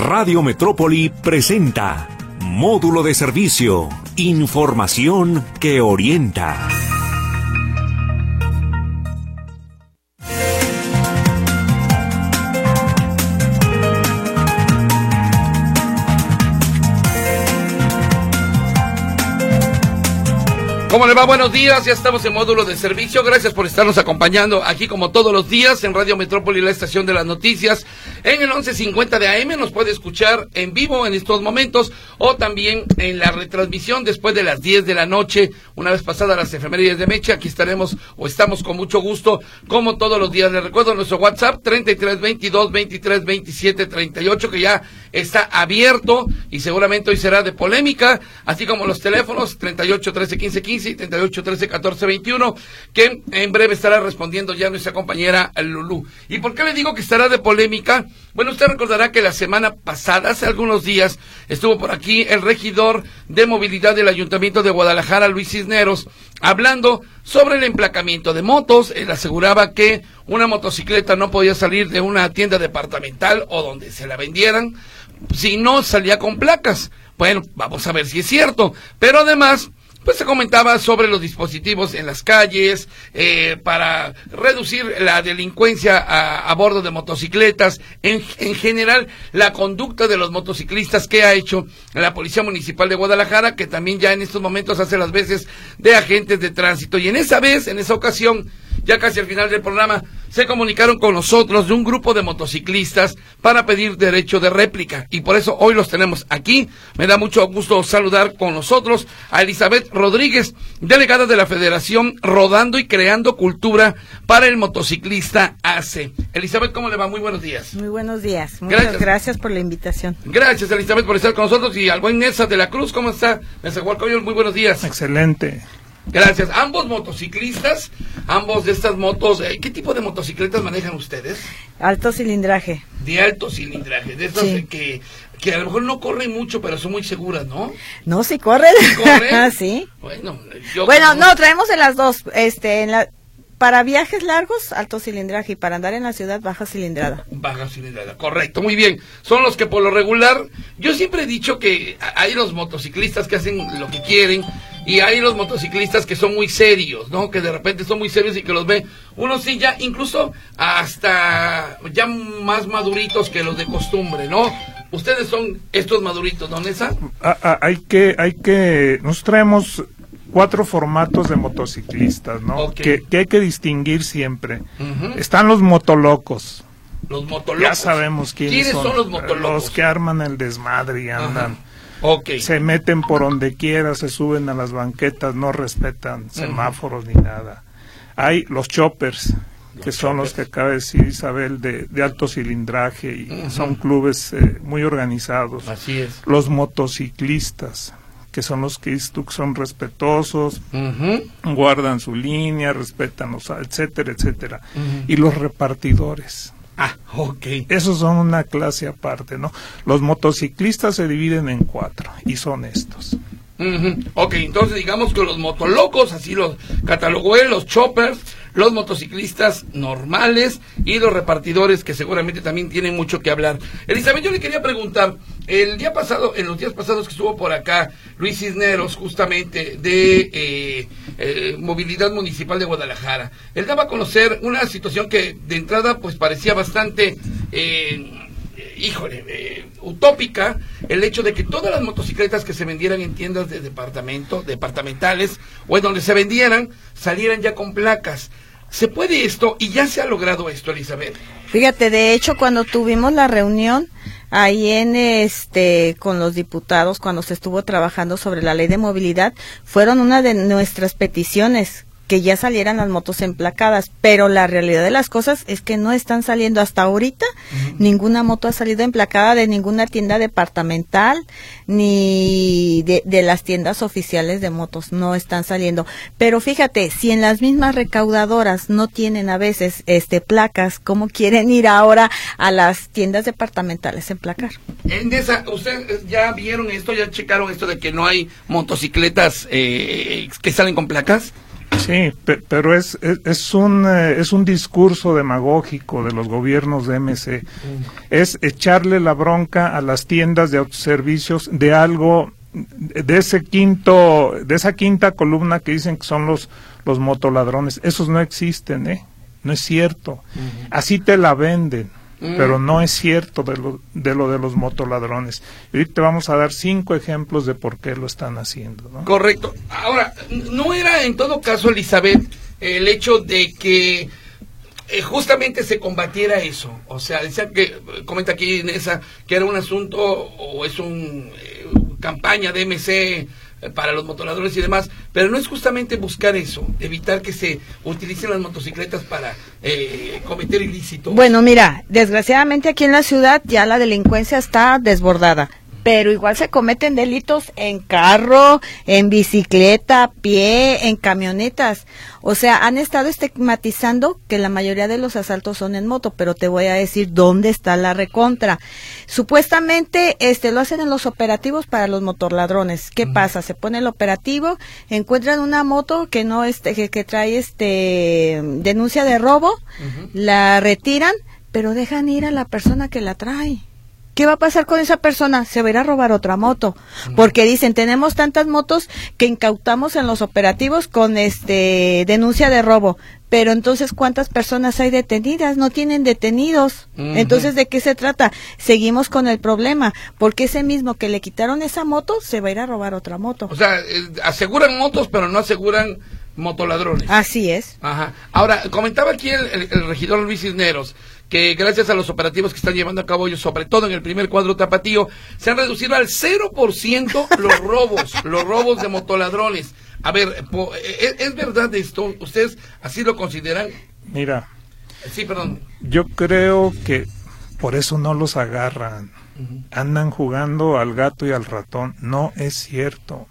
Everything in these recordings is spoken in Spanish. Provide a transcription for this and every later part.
Radio Metrópoli presenta Módulo de Servicio, Información que orienta. ¿Cómo le va? Buenos días, ya estamos en módulo de servicio. Gracias por estarnos acompañando aquí como todos los días en Radio Metrópoli, la estación de las noticias. En el 1150 de AM nos puede escuchar en vivo en estos momentos o también en la retransmisión después de las 10 de la noche, una vez pasadas las efemérides de Mecha. Aquí estaremos o estamos con mucho gusto como todos los días. Les recuerdo nuestro WhatsApp 3322 23 27 38 que ya está abierto y seguramente hoy será de polémica, así como los teléfonos 38 13 15 15 y 38 13 14 21, que en breve estará respondiendo ya nuestra compañera Lulú. ¿Y por qué le digo que estará de polémica? Bueno, usted recordará que la semana pasada, hace algunos días, estuvo por aquí el regidor de movilidad del Ayuntamiento de Guadalajara, Luis Cisneros, hablando sobre el emplacamiento de motos. Él aseguraba que una motocicleta no podía salir de una tienda departamental o donde se la vendieran si no salía con placas. Bueno, vamos a ver si es cierto. Pero además, pues se comentaba sobre los dispositivos en las calles eh, para reducir la delincuencia a, bordo de motocicletas, en, en, general la conducta de los motociclistas que ha hecho la Policía Municipal de Guadalajara, que también ya en estos momentos hace las veces de agentes de tránsito. Y en esa vez, en esa ocasión, ya casi al final del programa, se comunicaron con nosotros de un grupo de motociclistas para pedir derecho de réplica. Y por eso hoy los tenemos aquí. Me da mucho gusto saludar con nosotros a Elizabeth Rodríguez, delegada de la Federación Rodando y Creando Cultura para el Motociclista AC. Elizabeth, ¿cómo le va? Muy buenos días. Muy buenos días. Muchas gracias, por la invitación. Gracias, Elizabeth, por estar con nosotros. Y al buen Nessa de la Cruz, ¿cómo está? Nessa muy buenos días. Excelente. Gracias. Ambos motociclistas, ambos de estas motos, eh, ¿qué tipo de motocicletas manejan ustedes? Alto cilindraje. De alto cilindraje, de estas que, que a lo mejor no corren mucho, pero son muy seguras, ¿no? No, sí corren. ¿Corren? sí. Bueno, bueno no, traemos de las dos. Este, en la, para viajes largos, alto cilindraje y para andar en la ciudad, baja cilindrada. Baja cilindrada, correcto, muy bien. Son los que por lo regular, yo siempre he dicho que hay los motociclistas que hacen lo que quieren, y hay los motociclistas que son muy serios, ¿no? Que de repente son muy serios y que los ve uno sí ya incluso hasta ya más maduritos que los de costumbre, ¿no? Ustedes son estos maduritos, ¿no, Nessa? Ah, ah, hay que, hay que, nos traemos cuatro formatos de motociclistas, ¿no? Que, hay que distinguir siempre. Están los motolocos. Los motolocos. Ya sabemos quiénes, son. los motolocos? Los que arman el desmadre y andan. Se meten por donde quiera, se suben a las banquetas, no respetan semáforos ni nada. Hay los choppers, que son los que acaba de decir Isabel, de, alto cilindraje y son clubes eh, muy organizados. Así es. Los motociclistas, que son los que son respetuosos, guardan su línea, respetan los, etcétera, etcétera. Y los repartidores Ah, ok. Esos son una clase aparte, ¿no? Los motociclistas se dividen en cuatro y son estos. Ok, entonces digamos que los motolocos, así los catalogó él, los choppers, los motociclistas normales y los repartidores que seguramente también tienen mucho que hablar. Elizabeth, yo le quería preguntar, el día pasado, en los días pasados que estuvo por acá Luis Cisneros, justamente de eh, eh, Movilidad Municipal de Guadalajara, él daba a conocer una situación que de entrada pues parecía bastante... Eh, híjole, eh, utópica el hecho de que todas las motocicletas que se vendieran en tiendas de departamento, departamentales o en donde se vendieran, salieran ya con placas. ¿Se puede esto y ya se ha logrado esto, Elizabeth? Fíjate, de hecho, cuando tuvimos la reunión ahí en este con los diputados cuando se estuvo trabajando sobre la ley de movilidad, fueron una de nuestras peticiones que ya salieran las motos emplacadas, pero la realidad de las cosas es que no están saliendo hasta ahorita, ninguna moto ha salido emplacada de ninguna tienda departamental ni de, de, las tiendas oficiales de motos, no están saliendo. Pero fíjate, si en las mismas recaudadoras no tienen a veces este placas, ¿cómo quieren ir ahora a las tiendas departamentales a emplacar? En esa, ¿Ustedes ya vieron esto, ya checaron esto de que no hay motocicletas eh, que salen con placas? Sí, pero es, es, un, eh, es un discurso demagógico de los gobiernos de MC. Es echarle la bronca a las tiendas de autoservicios de algo, de ese quinto, de esa quinta columna que dicen que son los, los motoladrones. Esos no existen, ¿eh? No es cierto. Así te la venden. Pero no es cierto de lo, de lo de los motoladrones. Y te vamos a dar cinco ejemplos de por qué lo están haciendo. Correcto. Ahora, ¿no era en todo caso, Elizabeth, el hecho de que eh, justamente se combatiera eso? O sea, decía que, comenta aquí esa, que era un asunto o es un eh, campaña de MC para los motoradores y demás, pero no es justamente buscar eso, evitar que se utilicen las motocicletas para eh, cometer ilícitos. Bueno, mira, desgraciadamente aquí en la ciudad ya la delincuencia está desbordada pero igual se cometen delitos en carro, en bicicleta, a pie, en camionetas. O sea, han estado estigmatizando que la mayoría de los asaltos son en moto, pero te voy a decir dónde está la recontra. Supuestamente este lo hacen en los operativos para los motorladrones. ¿Qué pasa? Se pone el operativo, encuentran una moto que no este que, trae este denuncia de robo, la retiran, pero dejan ir a la persona que la trae. ¿Qué va a pasar con esa persona? Se va a ir a robar otra moto. Porque dicen, tenemos tantas motos que incautamos en los operativos con este denuncia de robo. Pero entonces, ¿cuántas personas hay detenidas? No tienen detenidos. Entonces, ¿de qué se trata? Seguimos con el problema. Porque ese mismo que le quitaron esa moto, se va a ir a robar otra moto. O sea, eh, aseguran motos, pero no aseguran motoladrones. Así es. Ajá. Ahora, comentaba aquí el regidor Luis Cisneros que gracias a los operativos que están llevando a cabo ellos, sobre todo en el primer cuadro tapatío, se han reducido al 0% los robos, los robos de motoladrones. A ver, ¿es, ¿es, verdad esto? ¿Ustedes así lo consideran? Mira. Sí, perdón. Yo creo que por eso no los agarran. Andan jugando al gato y al ratón. No es cierto.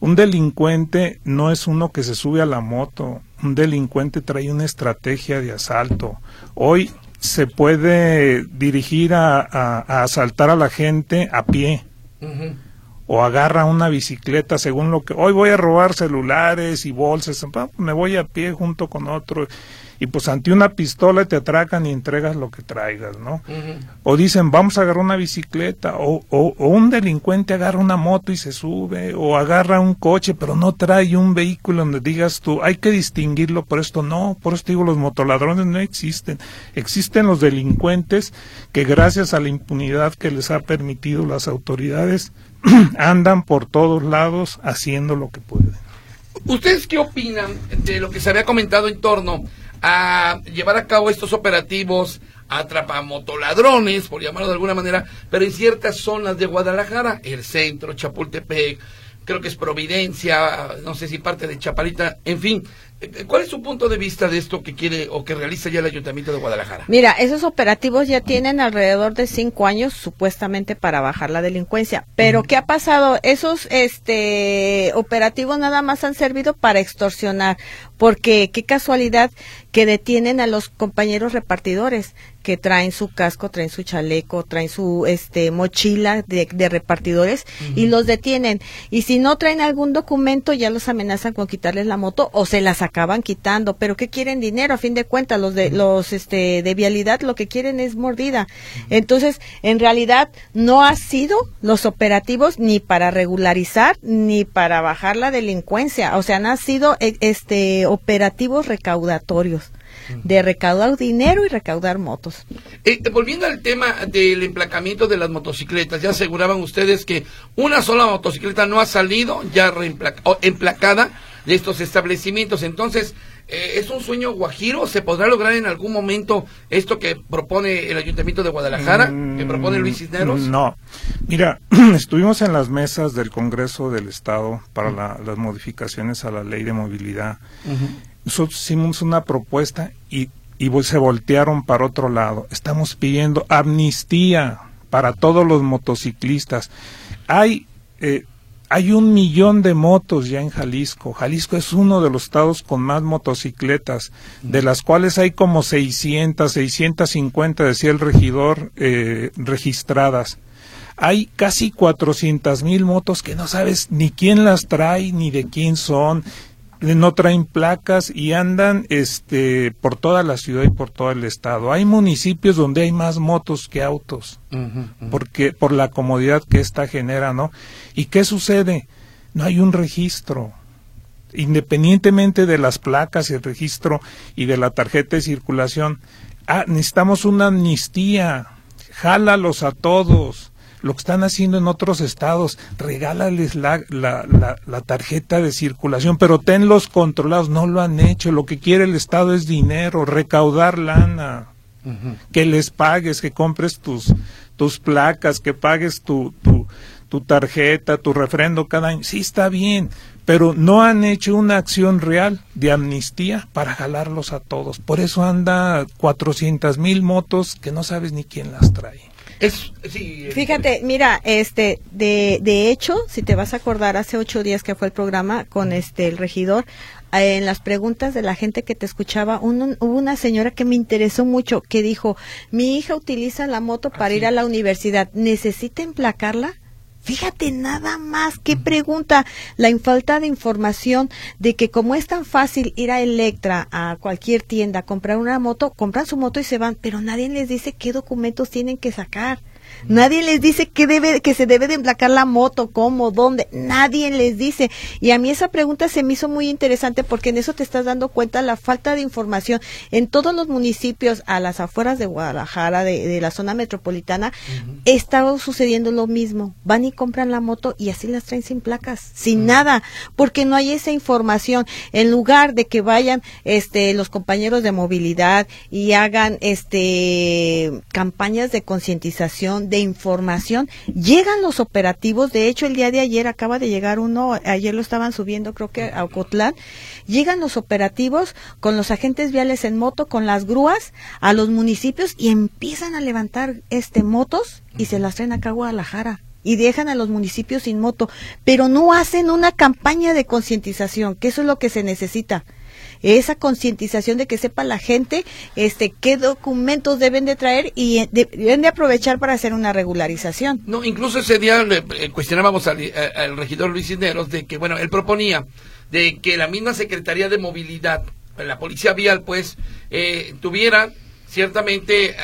Un delincuente no es uno que se sube a la moto. Un delincuente trae una estrategia de asalto. Hoy se puede dirigir a, asaltar a la gente a pie. O agarra una bicicleta según lo que... Hoy voy a robar celulares y bolsas. Me voy a pie junto con otro y pues ante una pistola te atracan y entregas lo que traigas, ¿no? O dicen, vamos a agarrar una bicicleta, o, o, un delincuente agarra una moto y se sube, o agarra un coche, pero no trae un vehículo donde digas tú, hay que distinguirlo por esto, no, por esto digo, los motoladrones no existen, existen los delincuentes que gracias a la impunidad que les ha permitido las autoridades, andan por todos lados haciendo lo que pueden. ¿Ustedes qué opinan de lo que se había comentado en torno a llevar a cabo estos operativos atrapamotoladrones, por llamarlo de alguna manera, pero en ciertas zonas de Guadalajara, el centro, Chapultepec, creo que es Providencia, no sé si parte de Chapalita, en fin, ¿Cuál es su punto de vista de esto que quiere o que realiza ya el Ayuntamiento de Guadalajara? Mira, esos operativos ya tienen alrededor de cinco años supuestamente para bajar la delincuencia. Pero ¿qué ha pasado? Esos este, operativos nada más han servido para extorsionar. Porque qué casualidad que detienen a los compañeros repartidores que traen su casco, traen su chaleco, traen su este mochila de, repartidores y los detienen. Y si no traen algún documento ya los amenazan con quitarles la moto o se las acaban quitando, pero ¿qué quieren dinero? A fin de cuentas, los de los este de vialidad lo que quieren es mordida. Entonces, en realidad no ha sido los operativos ni para regularizar ni para bajar la delincuencia, o sea, han sido e, este operativos recaudatorios de recaudar dinero y recaudar motos. Eh, volviendo al tema del emplacamiento de las motocicletas, ya aseguraban ustedes que una sola motocicleta no ha salido ya emplacada de estos establecimientos. Entonces, eh, ¿es un sueño guajiro? ¿Se podrá lograr en algún momento esto que propone el Ayuntamiento de Guadalajara, que propone Luis Cisneros? No. Mira, estuvimos en las mesas del Congreso del Estado para las modificaciones a la ley de movilidad. Nosotros hicimos una propuesta y, se voltearon para otro lado. Estamos pidiendo amnistía para todos los motociclistas. Hay eh, hay un millón de motos ya en Jalisco. Jalisco es uno de los estados con más motocicletas, de las cuales hay como 600, 650, decía el regidor, eh, registradas. Hay casi 400 mil motos que no sabes ni quién las trae, ni de quién son. No traen placas y andan este por toda la ciudad y por todo el estado. Hay municipios donde hay más motos que autos, porque por la comodidad que esta genera, ¿no? ¿Y qué sucede? No hay un registro. Independientemente de las placas y el registro y de la tarjeta de circulación, ah, necesitamos una amnistía. Jálalos a todos lo que están haciendo en otros estados, regálales la, la, la, tarjeta de circulación, pero tenlos controlados, no lo han hecho, lo que quiere el estado es dinero, recaudar lana, que les pagues, que compres tus, tus placas, que pagues tu, tu, tu tarjeta, tu refrendo cada año, sí está bien, pero no han hecho una acción real de amnistía para jalarlos a todos. Por eso anda cuatrocientas mil motos que no sabes ni quién las trae. Fíjate, mira, este, de, de hecho, si te vas a acordar, hace ocho días que fue el programa con este el regidor, eh, en las preguntas de la gente que te escuchaba, hubo una señora que me interesó mucho, que dijo, mi hija utiliza la moto para ah, ir a la universidad, ¿necesita emplacarla? Fíjate nada más, qué pregunta, la falta de información de que como es tan fácil ir a Electra, a cualquier tienda, comprar una moto, compran su moto y se van, pero nadie les dice qué documentos tienen que sacar. Nadie les dice que debe, que se debe de emplacar la moto, cómo, dónde. Nadie les dice. Y a mí esa pregunta se me hizo muy interesante porque en eso te estás dando cuenta la falta de información en todos los municipios a las afueras de Guadalajara, de, la zona metropolitana, está sucediendo lo mismo. Van y compran la moto y así las traen sin placas, sin nada, porque no hay esa información. En lugar de que vayan, este, los compañeros de movilidad y hagan, este, campañas de concientización de información, llegan los operativos, de hecho el día de ayer acaba de llegar uno, ayer lo estaban subiendo creo que a Ocotlán, llegan los operativos con los agentes viales en moto, con las grúas a los municipios y empiezan a levantar este motos y se las traen acá a Guadalajara y dejan a los municipios sin moto, pero no hacen una campaña de concientización, que eso es lo que se necesita esa concientización de que sepa la gente este qué documentos deben de traer y deben de aprovechar para hacer una regularización. No, incluso ese día le eh, cuestionábamos al, eh, al, regidor Luis Cisneros de que, bueno, él proponía de que la misma Secretaría de Movilidad, la Policía Vial, pues, eh, tuviera ciertamente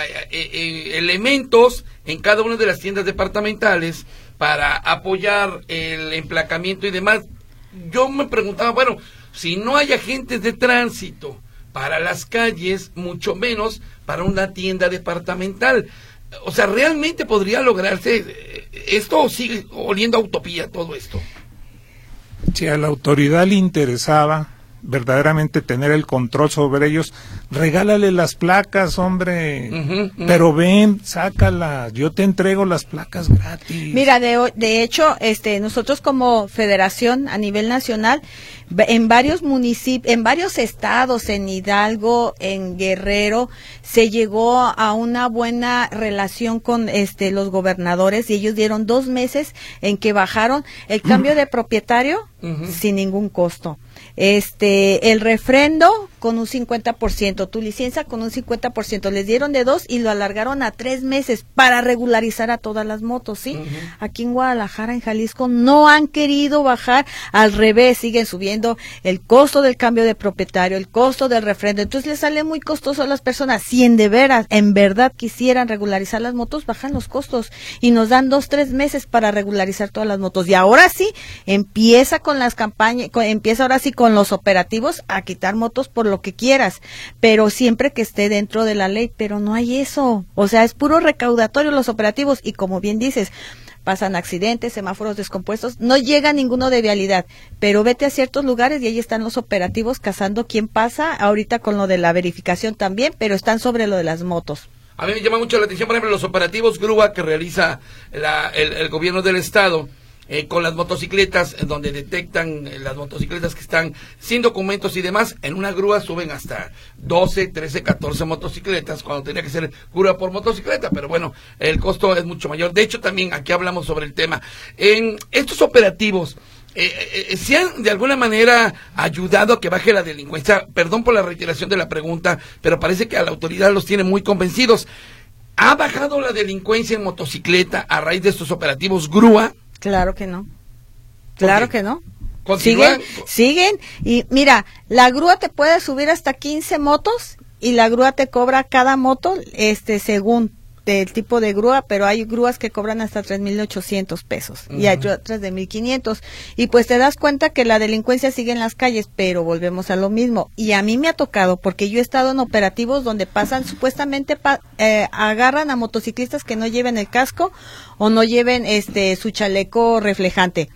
elementos en cada una de las tiendas departamentales para apoyar el emplacamiento y demás. Yo me preguntaba, bueno, si no hay agentes de tránsito para las calles, mucho menos para una tienda departamental. O sea, ¿realmente podría lograrse eh, esto o sigue oliendo a utopía todo esto? Si a la autoridad le interesaba verdaderamente tener el control sobre ellos, regálale las placas, hombre. Pero ven, sácalas, yo te entrego las placas gratis. Mira, de, de hecho, este, nosotros como federación a nivel nacional, en varios municipios, en varios estados, en Hidalgo, en Guerrero, se llegó a una buena relación con este los gobernadores y ellos dieron dos meses en que bajaron el cambio de propietario sin ningún costo este el refrendo con un 50%, tu licencia con un 50%, les dieron de dos y lo alargaron a tres meses para regularizar a todas las motos, ¿sí? Aquí en Guadalajara, en Jalisco, no han querido bajar, al revés, siguen subiendo el costo del cambio de propietario, el costo del refrendo, entonces les sale muy costoso a las personas, si en de veras, en verdad quisieran regularizar las motos, bajan los costos y nos dan dos, tres meses para regularizar todas las motos. Y ahora sí, empieza con las campañas, empieza ahora sí con los operativos a quitar motos por lo que quieras, pero siempre que esté dentro de la ley, pero no hay eso. O sea, es puro recaudatorio los operativos y como bien dices, pasan accidentes, semáforos descompuestos, no llega ninguno de vialidad, pero vete a ciertos lugares y ahí están los operativos cazando quién pasa, ahorita con lo de la verificación también, pero están sobre lo de las motos. A mí me llama mucho la atención, por ejemplo, los operativos grúa que realiza el gobierno del estado eh, con las motocicletas, donde detectan eh, las motocicletas que están sin documentos y demás. En una grúa suben hasta 12, 13, 14 motocicletas, cuando tenía que ser grúa por motocicleta, pero bueno, el costo es mucho mayor. De hecho, también aquí hablamos sobre el tema. Estos operativos, eh, ¿se han de alguna manera ayudado a que baje la delincuencia? Perdón por la reiteración de la pregunta, pero parece que a la autoridad los tiene muy convencidos. ¿Ha bajado la delincuencia en motocicleta a raíz de estos operativos grúa? Claro que no. Claro que no. siguen, siguen y mira, la grúa te puede subir hasta 15 motos y la grúa te cobra cada moto este según del tipo de grúa, pero hay grúas que cobran hasta 3.800 pesos y hay otras de 1.500. Y pues te das cuenta que la delincuencia sigue en las calles, pero volvemos a lo mismo. Y a mí me ha tocado, porque yo he estado en operativos donde pasan, supuestamente eh, agarran a motociclistas que no lleven el casco o no lleven este su chaleco reflejante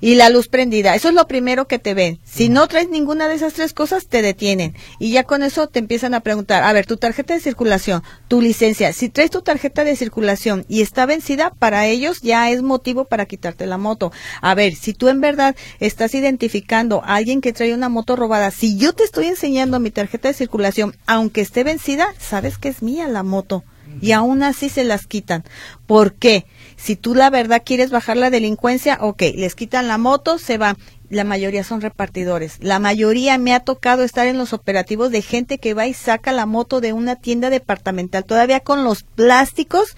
y la luz prendida. Eso es lo primero que te ven. Si no traes ninguna de esas tres cosas, te detienen. Y ya con eso te empiezan a preguntar, a ver, tu tarjeta de circulación, tu licencia. Si traes tu tarjeta de circulación y está vencida, para ellos ya es motivo para quitarte la moto. A ver, si tú en verdad estás identificando a alguien que trae una moto robada, si yo te estoy enseñando mi tarjeta de circulación, aunque esté vencida, sabes que es mía la moto y aún así se las quitan. ¿Por qué? Si tú la verdad quieres bajar la delincuencia, ok, les quitan la moto, se va. La mayoría son repartidores. La mayoría me ha tocado estar en los operativos de gente que va y saca la moto de una tienda departamental, todavía con los plásticos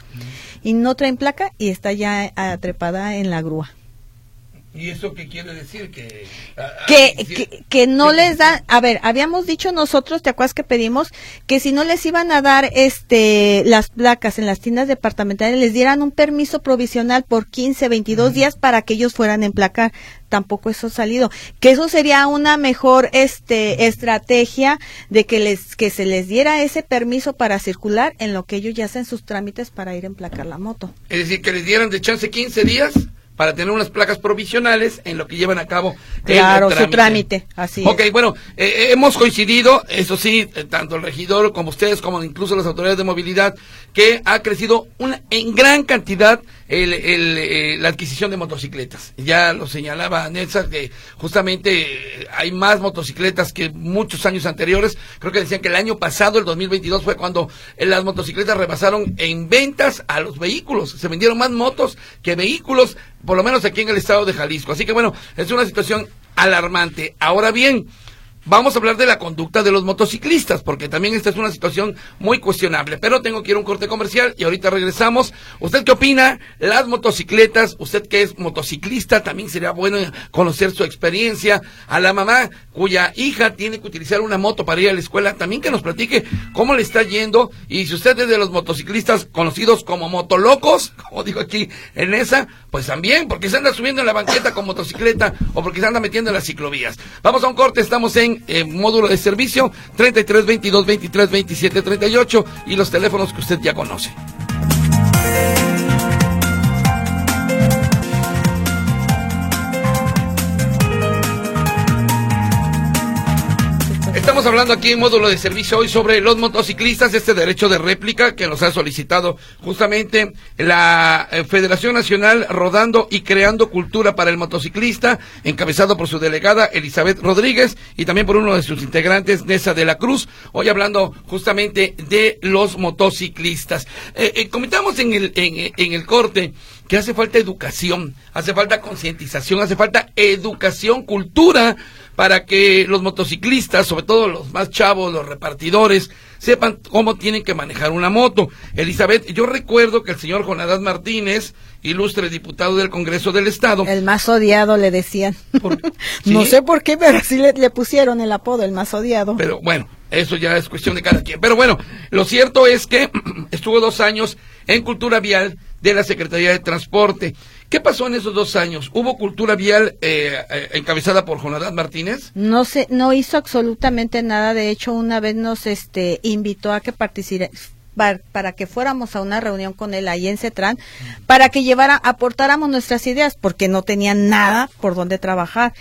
y no traen placa y está ya atrepada en la grúa. ¿Y eso qué quiere decir? Que, que, que, no les dan, a ver, habíamos dicho nosotros, ¿te acuerdas que pedimos? Que si no les iban a dar este las placas en las tiendas departamentales, les dieran un permiso provisional por 15, 22 días para que ellos fueran a emplacar. Tampoco eso ha salido. Que eso sería una mejor este estrategia de que les que se les diera ese permiso para circular en lo que ellos ya hacen sus trámites para ir a emplacar la moto. Es decir, que les dieran de chance 15 días para tener unas placas provisionales en lo que llevan a cabo claro, el trámite. su trámite, así Ok, bueno, eh, eh, hemos coincidido, eso sí, eh, tanto el regidor como ustedes, como incluso las autoridades de movilidad, que ha crecido una, en gran cantidad el, el, la adquisición de motocicletas. Ya lo señalaba Nelson, que justamente hay más motocicletas que muchos años anteriores. Creo que decían que el año pasado, el 2022, fue cuando las motocicletas rebasaron en ventas a los vehículos. Se vendieron más motos que vehículos por lo menos aquí en el estado de Jalisco. Así que bueno, es una situación alarmante. Ahora bien, Vamos a hablar de la conducta de los motociclistas, porque también esta es una situación muy cuestionable. Pero tengo que ir a un corte comercial y ahorita regresamos. ¿Usted qué opina? Las motocicletas, usted que es motociclista, también sería bueno conocer su experiencia. A la mamá cuya hija tiene que utilizar una moto para ir a la escuela, también que nos platique cómo le está yendo. Y si usted es de los motociclistas conocidos como motolocos, como digo aquí en esa, pues también, porque se anda subiendo en la banqueta con motocicleta o porque se anda metiendo en las ciclovías. Vamos a un corte, estamos en eh, módulo de servicio 33 22 23 27 38 y los teléfonos que usted ya conoce. Hablando aquí en módulo de servicio hoy sobre los motociclistas, este derecho de réplica que nos ha solicitado justamente la eh, Federación Nacional Rodando y Creando Cultura para el Motociclista, encabezado por su delegada Elizabeth Rodríguez y también por uno de sus integrantes, Nessa de la Cruz, hoy hablando justamente de los motociclistas. Eh, eh, comentamos en el, en, en el corte que hace falta educación, hace falta concientización, hace falta educación, cultura para que los motociclistas, sobre todo los más chavos, los repartidores, sepan cómo tienen que manejar una moto. Elizabeth, yo recuerdo que el señor Jonadás Martínez, ilustre diputado del Congreso del Estado. El más odiado le decían. no sé por qué, pero sí le, le pusieron el apodo, el más odiado. Pero bueno, eso ya es cuestión de cada quien. Pero bueno, lo cierto es que estuvo dos años en cultura vial de la Secretaría de Transporte. ¿Qué pasó en esos dos años? ¿Hubo cultura vial eh, eh, encabezada por Jonadás Martínez? No sé, no hizo absolutamente nada. De hecho, una vez nos este, invitó a que participara para que fuéramos a una reunión con él ahí en CETRAN, para que llevara, aportáramos nuestras ideas, porque no tenía nada por donde trabajar.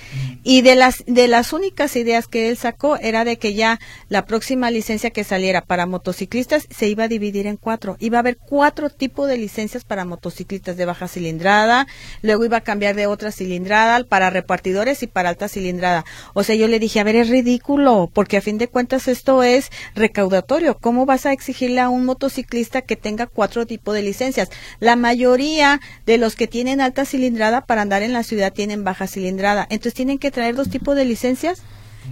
Y de las, de las únicas ideas que él sacó era de que ya la próxima licencia que saliera para motociclistas se iba a dividir en cuatro. Iba a haber cuatro tipos de licencias para motociclistas de baja cilindrada, luego iba a cambiar de otra cilindrada para repartidores y para alta cilindrada. O sea, yo le dije, a ver, es ridículo, porque a fin de cuentas esto es recaudatorio. ¿Cómo vas a exigirle a un motociclista que tenga cuatro tipos de licencias. La mayoría de los que tienen alta cilindrada para andar en la ciudad tienen baja cilindrada. Entonces tienen que traer dos tipos de licencias.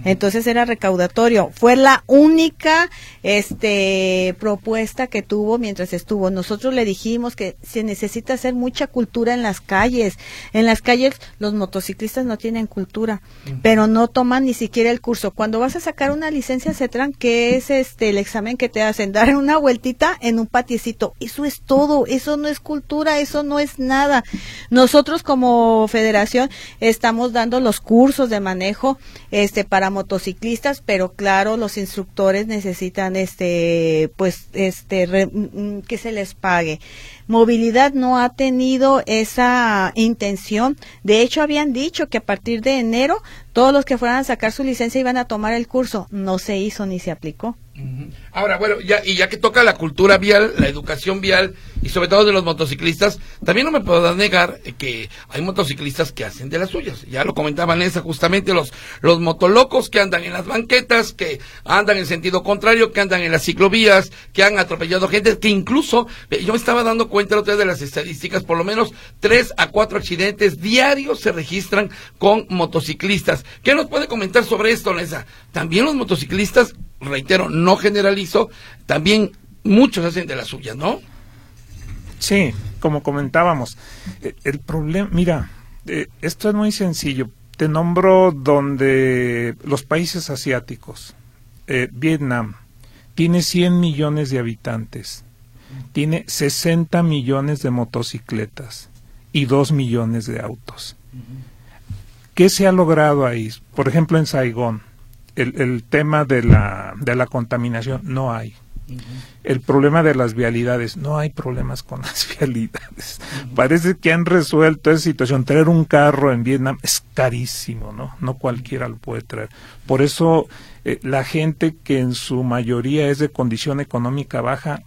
Entonces era recaudatorio. Fue la única este propuesta que tuvo mientras estuvo. Nosotros le dijimos que se necesita hacer mucha cultura en las calles. En las calles los motociclistas no tienen cultura, pero no toman ni siquiera el curso. Cuando vas a sacar una licencia CETRAN, que es este el examen que te hacen, dar una vueltita en un patiecito. Eso es todo, eso no es cultura, eso no es nada. Nosotros como federación estamos dando los cursos de manejo este para motociclistas, pero claro, los instructores necesitan este pues este mm, que se les pague. Movilidad no ha tenido esa intención. De hecho, habían dicho que a partir de enero todos los que fueran a sacar su licencia iban a tomar el curso. No se hizo ni se aplicó. Ahora, bueno, ya, y ya que toca la cultura vial, la educación vial y sobre todo de los motociclistas, también no me puedo negar que hay motociclistas que hacen de las suyas. Ya lo comentaba Vanessa, justamente los, los motolocos que andan en las banquetas, que andan en sentido contrario, que andan en las ciclovías, que han atropellado gente, que incluso, eh, yo me estaba dando cuenta otra vez de las estadísticas, por lo menos tres a cuatro accidentes diarios se registran con motociclistas. ¿Qué nos puede comentar sobre esto, Vanessa? También los motociclistas reitero, no generalizo, también muchos hacen de las suyas, ¿no? Sí, como comentábamos, eh, el problema, mira, eh, esto es muy sencillo. Te nombro donde los países asiáticos, eh, Vietnam, tiene 100 millones de habitantes, tiene 60 millones de motocicletas y 2 millones de autos. ¿Qué se ha logrado ahí? Por ejemplo, en Saigón, el, tema de la, de la contaminación, no hay. El problema de las vialidades, no hay problemas con las vialidades. Parece que han resuelto esa situación. Traer un carro en Vietnam es carísimo, ¿no? No cualquiera lo puede traer. Por eso eh, la gente que en su mayoría es de condición económica baja,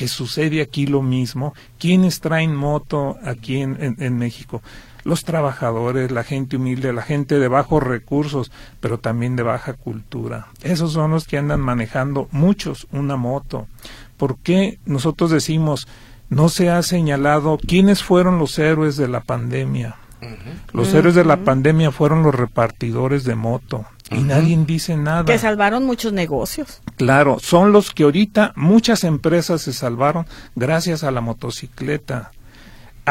que sucede aquí lo mismo. ¿Quiénes traen moto aquí en, en México? los trabajadores, la gente humilde, la gente de bajos recursos, pero también de baja cultura. Esos son los que andan manejando muchos una moto. ¿Por qué nosotros decimos no se ha señalado quiénes fueron los héroes de la pandemia? Los héroes de la pandemia fueron los repartidores de moto y nadie dice nada. Que salvaron muchos negocios. Claro, son los que ahorita muchas empresas se salvaron gracias a la motocicleta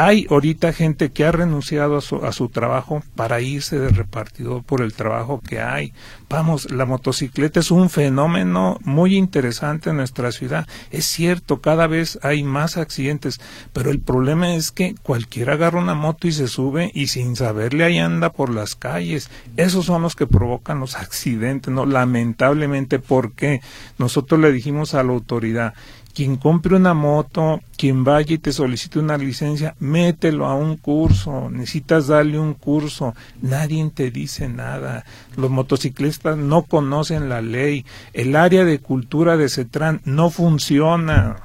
hay ahorita gente que ha renunciado a su, a su, trabajo para irse de repartidor por el trabajo que hay. Vamos, la motocicleta es un fenómeno muy interesante en nuestra ciudad. Es cierto, cada vez hay más accidentes, pero el problema es que cualquiera agarra una moto y se sube y sin saberle ahí anda por las calles. Esos son los que provocan los accidentes, ¿no? Lamentablemente, porque nosotros le dijimos a la autoridad, quien compre una moto, quien vaya y te solicite una licencia, mételo a un curso, necesitas darle un curso, nadie te dice nada, los motociclistas no conocen la ley, el área de cultura de CETRAN no funciona,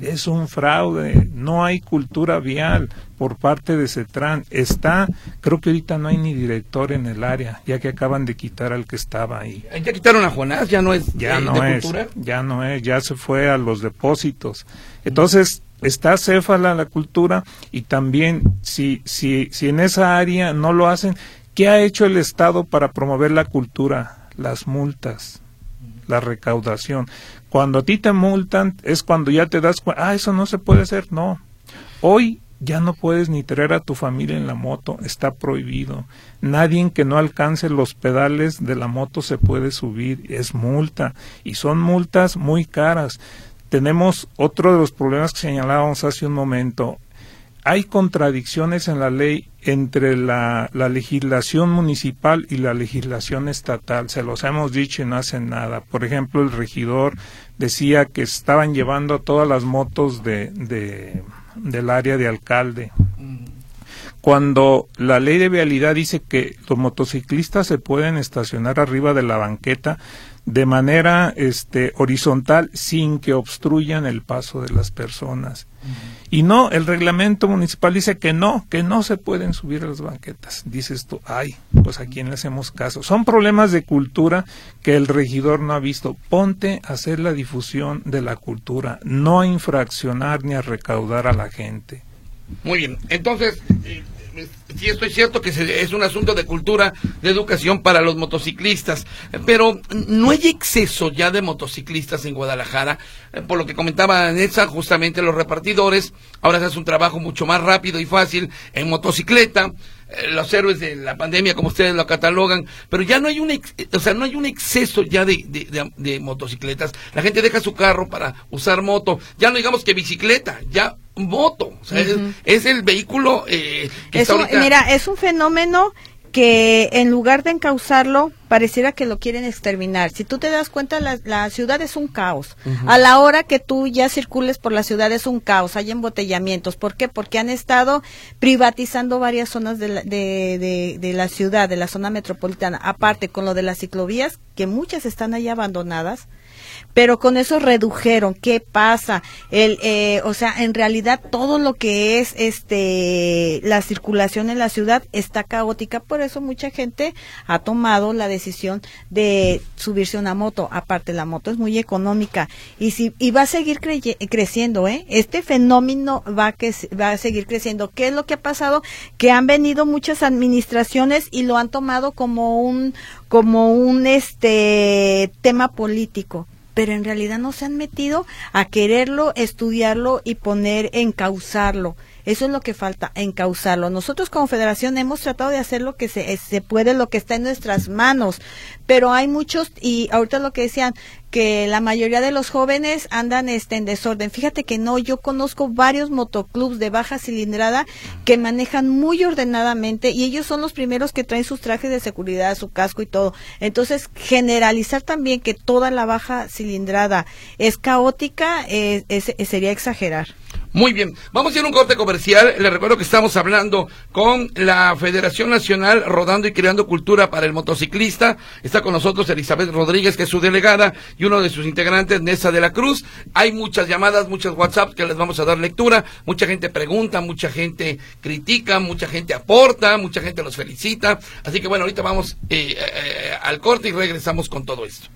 es un fraude, no hay cultura vial por parte de CETRAN. Está, creo que ahorita no hay ni director en el área, ya que acaban de quitar al que estaba ahí. Ya quitaron a Jonás, ya no es ya no es, Ya no es, ya se fue a los depósitos. Entonces, está céfala la cultura y también si, si, si en esa área no lo hacen, ¿qué ha hecho el Estado para promover la cultura? Las multas la recaudación. Cuando a ti te multan es cuando ya te das cuenta, ah, eso no se puede hacer, no. Hoy ya no puedes ni traer a tu familia en la moto, está prohibido. Nadie que no alcance los pedales de la moto se puede subir, es multa y son multas muy caras. Tenemos otro de los problemas que señalábamos hace un momento, hay contradicciones en la ley entre la, legislación municipal y la legislación estatal. Se los hemos dicho y no hacen nada. Por ejemplo, el regidor decía que estaban llevando todas las motos de, de, del área de alcalde. Cuando la ley de vialidad dice que los motociclistas se pueden estacionar arriba de la banqueta, de manera este, horizontal sin que obstruyan el paso de las personas. Y no, el reglamento municipal dice que no, que no se pueden subir a las banquetas. Dices tú, ay, pues a quién le hacemos caso. Son problemas de cultura que el regidor no ha visto. Ponte a hacer la difusión de la cultura, no a infraccionar ni a recaudar a la gente. Muy bien, entonces, sí estoy cierto que es un asunto de cultura, de educación para los motociclistas, pero no hay exceso ya de motociclistas en Guadalajara, eh, por lo que comentaba Nessa, justamente los repartidores, ahora se hace un trabajo mucho más rápido y fácil en motocicleta, eh, los héroes de la pandemia, como ustedes lo catalogan, pero ya no hay un, o sea, no hay un exceso ya de, de, motocicletas. La gente deja su carro para usar moto. Ya no digamos que bicicleta, ya moto. O sea, es, el vehículo eh, que Mira, es un fenómeno que en lugar de encauzarlo, pareciera que lo quieren exterminar. Si tú te das cuenta, la, ciudad es un caos. A la hora que tú ya circules por la ciudad es un caos, hay embotellamientos. ¿Por qué? Porque han estado privatizando varias zonas de la, de, de la ciudad, de la zona metropolitana. Aparte, con lo de las ciclovías, que muchas están ahí abandonadas pero con eso redujeron. ¿Qué pasa? El, eh, o sea, en realidad todo lo que es este la circulación en la ciudad está caótica, por eso mucha gente ha tomado la decisión de subirse a una moto. Aparte, la moto es muy económica y si y va a seguir creciendo, ¿eh? Este fenómeno va que va a seguir creciendo. ¿Qué es lo que ha pasado? Que han venido muchas administraciones y lo han tomado como un como un este tema político pero en realidad no se han metido a quererlo, estudiarlo y poner, encauzarlo. Eso es lo que falta, encauzarlo. Nosotros como federación hemos tratado de hacer lo que se, se puede, lo que está en nuestras manos, pero hay muchos, y ahorita lo que decían, que la mayoría de los jóvenes andan este, en desorden. Fíjate que no, yo conozco varios motoclubs de baja cilindrada que manejan muy ordenadamente y ellos son los primeros que traen sus trajes de seguridad, su casco y todo. Entonces, generalizar también que toda la baja cilindrada es caótica eh, sería exagerar. Muy bien, vamos a ir a un corte comercial. Les recuerdo que estamos hablando con la Federación Nacional Rodando y Creando Cultura para el Motociclista. Está con nosotros Elizabeth Rodríguez, que es su delegada, y uno de sus integrantes, Nessa de la Cruz. Hay muchas llamadas, muchos WhatsApp que les vamos a dar lectura. Mucha gente pregunta, mucha gente critica, mucha gente aporta, mucha gente los felicita. Así que bueno, ahorita vamos eh, eh, al corte y regresamos con todo esto.